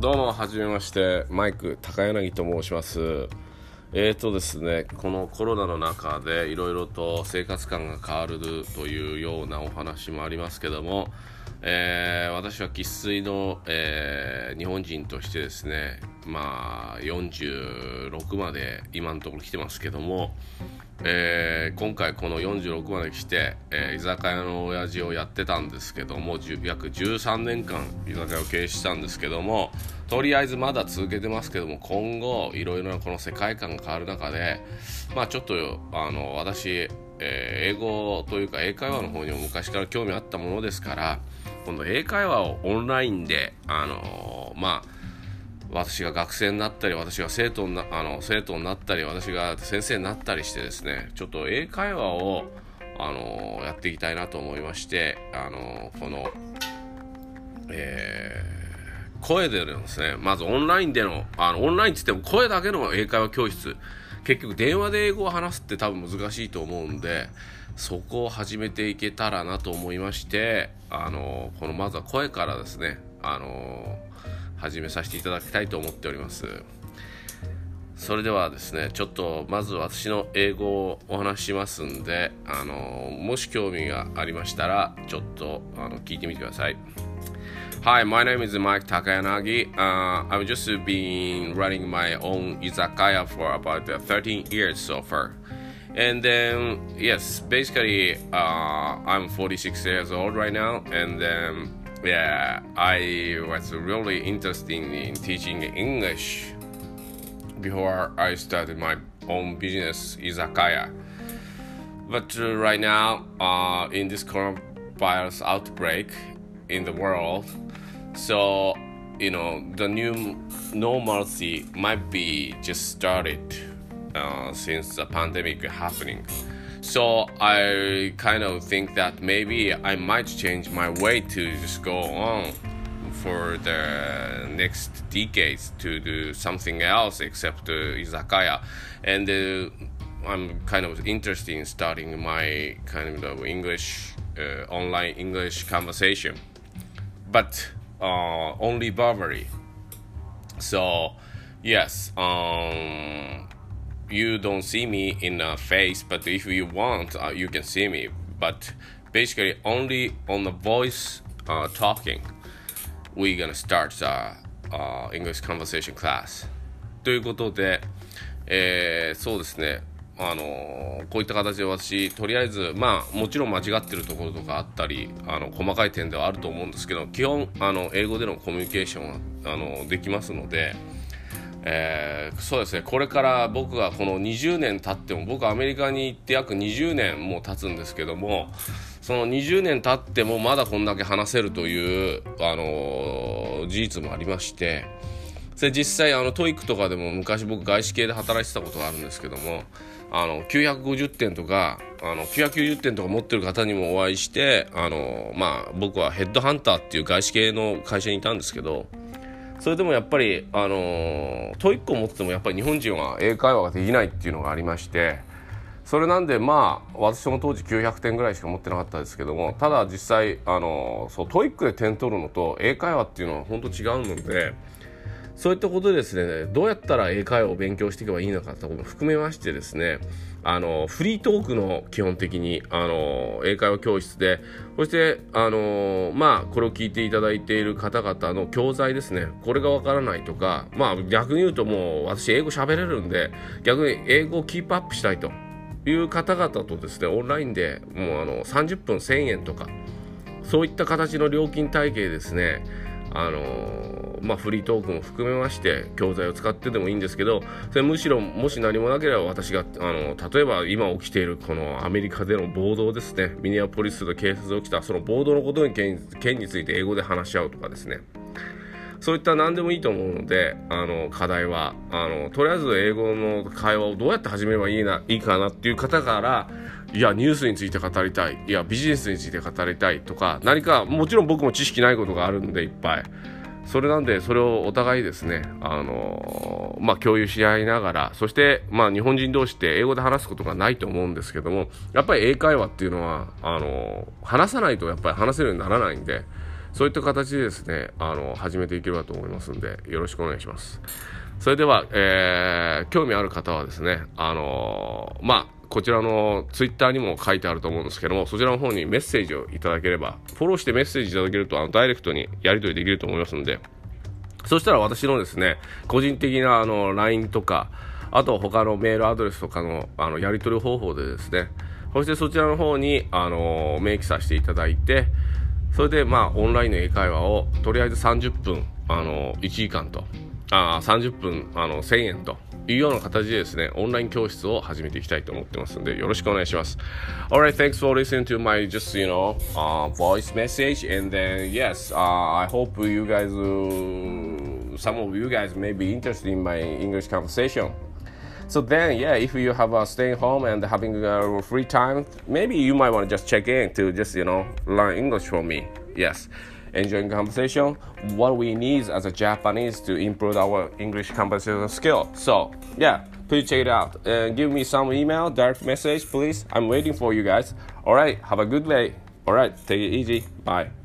どうもはじめまして。マイク高柳と申します。えーとですねこのコロナの中でいろいろと生活感が変わるというようなお話もありますけども、えー、私は生粋の、えー、日本人としてですねまあ46まで今のところ来てますけどもえー、今回この46まで来て、えー、居酒屋の親父をやってたんですけども約13年間居酒屋を経営してたんですけどもとりあえずまだ続けてますけども今後いろいろなこの世界観が変わる中でまあちょっとあの私、えー、英語というか英会話の方にも昔から興味あったものですから今度英会話をオンラインであのまあ私が学生になったり私が生徒になあの生徒になったり私が先生になったりしてですねちょっと英会話をあのやっていきたいなと思いましてあのこの、えー、声でのですねまずオンラインでのあのオンラインって言っても声だけの英会話教室。結局電話で英語を話すって多分難しいと思うんでそこを始めていけたらなと思いましてあのこのまずは声からですねあの始めさせていただきたいと思っておりますそれではですねちょっとまず私の英語をお話しますんであのもし興味がありましたらちょっとあの聞いてみてください Hi, my name is Mike Takayanagi. Uh, I've just been running my own izakaya for about 13 years so far. And then, yes, basically, uh, I'm 46 years old right now, and then yeah, I was really interested in teaching English before I started my own business, Izakaya. But uh, right now, uh, in this coronavirus outbreak in the world, so you know the new normalcy might be just started uh, since the pandemic happening. So I kind of think that maybe I might change my way to just go on for the next decades to do something else except uh, izakaya, and uh, I'm kind of interested in starting my kind of English uh, online English conversation, but uh, only verbally. So yes, um, you don't see me in a face, but if you want, uh, you can see me. But basically, only on the voice uh, talking, we're gonna start the uh, English conversation class. ということで、えー、そうですね。あのこういった形で私とりあえずまあもちろん間違ってるところとかあったりあの細かい点ではあると思うんですけど基本あの英語でのコミュニケーションはあのできますので、えー、そうですね。これから僕がこの20年経っても僕アメリカに行って約20年もう経つんですけどもその20年経ってもまだこんだけ話せるという、あのー、事実もありましてそれ実際あの TOEIC とかでも昔僕外資系で働いてたことがあるんですけどもあの950点とかあの990点とか持ってる方にもお会いしてあの、まあ、僕はヘッドハンターっていう外資系の会社にいたんですけどそれでもやっぱり、あの、 TOEIC を持っててもやっぱり日本人は英会話ができないっていうのがありましてそれなんでまあ私も当時900点ぐらいしか持ってなかったですけどもただ実際、あの、そう TOEIC で点取るのと英会話っていうのは本当違うのでそういったことですねどうやったら英会話を勉強していけばいいのかということも含めましてですねあのフリートークの基本的にあの英会話教室でそしてあのまあこれを聞いていただいている方々の教材ですねこれがわからないとかまあ逆に言うともう私英語喋れるんで逆に英語をキープアップしたいという方々とですねオンラインでもうあの30分1000円とかそういった形の料金体系ですねあのまあ、フリートークも含めまして教材を使ってでもいいんですけどそれむしろもし何もなければ私があの例えば今起きているこのアメリカでの暴動ですね。ミニアポリスで警察で起きたその暴動のことに件について英語で話し合うとかですね。そういった何でもいいと思うのであの課題はあのとりあえず英語の会話をどうやって始めればいいないいかなっていう方からいやニュースについて語りたい。いやビジネスについて語りたいとか何かもちろん僕も知識ないことがあるんでいっぱい。それなんでそれをお互いですねあのまあ、共有し合いながらそして、まあ、日本人同士って英語で話すことがないと思うんですけどもやっぱり英会話っていうのはあの話さないとやっぱり話せるようにならないんでそういった形でですねあの始めていければと思いますんでよろしくお願いします。それでは、えー、興味ある方はですねあのまあこちらのツイッターにも書いてあると思うんですけども、そちらの方にメッセージをいただければ、フォローしてメッセージいただけると、あのダイレクトにやり取りできると思いますので、そしたら私のですね、個人的なあの LINE とか、あと他のメールアドレスとかのあのやり取り方法でですね、そしてそちらの方にあの明記させていただいて、それでまあオンラインの英会話をとりあえず30分、あの1時間と、あ30分あの1000円というような形でですね、オンライン教室を始めていきたいと思ってますので、よろしくお願いします。Alright, thanks for listening to my just, you know, uh, voice message. And then, yes, uh, I hope you guys, uh, some of you guys may be interested in my English conversation. So then, yeah, if you have a staying home and having a free time, maybe you might want to just check in to just, you know, learn English from me. Yes. Enjoying conversation, what we need as a Japanese to improve our English conversation skill. So, yeah, please check it out. And give me some email, direct message, please. I'm waiting for you guys. All right, have a good day. All right, take it easy. Bye.